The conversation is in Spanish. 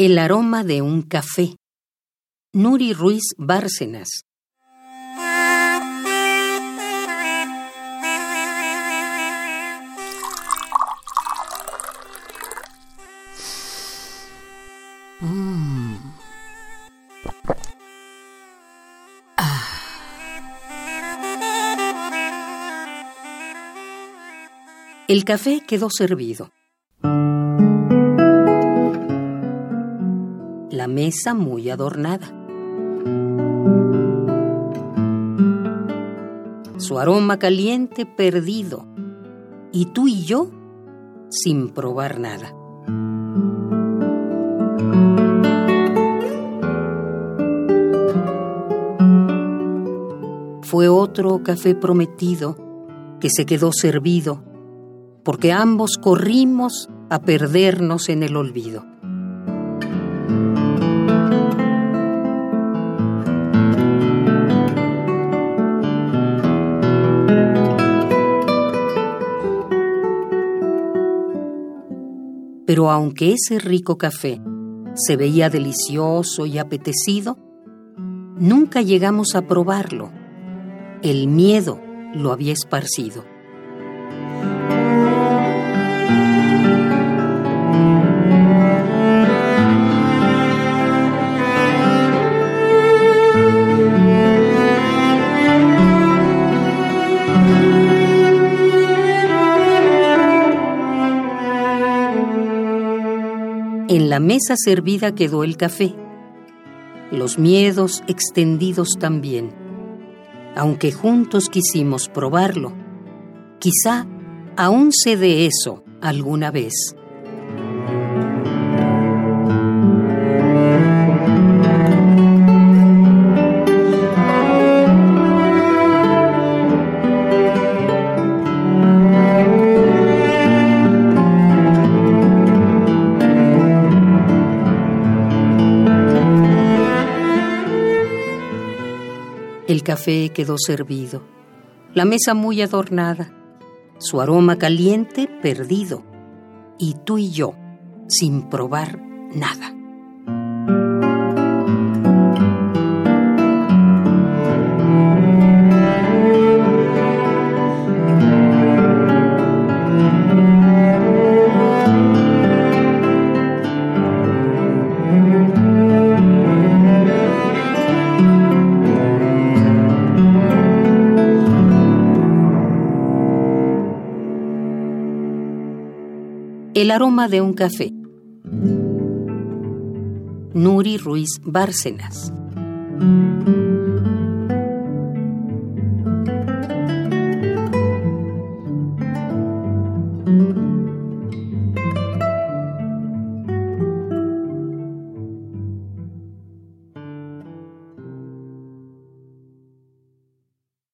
El aroma de un café. Nuri Ruiz Bárcenas. El café quedó servido. Mesa muy adornada. Su aroma caliente perdido. Y tú y yo sin probar nada. Fue otro café prometido que se quedó servido porque ambos corrimos a perdernos en el olvido. Pero aunque ese rico café se veía delicioso y apetecido, nunca llegamos a probarlo. El miedo lo había esparcido. En la mesa servida quedó el café, los miedos extendidos también. Aunque juntos quisimos probarlo, quizá aún sé de eso alguna vez. El café quedó servido, la mesa muy adornada, su aroma caliente perdido, y tú y yo sin probar nada. El aroma de un café. Nuri Ruiz Bárcenas.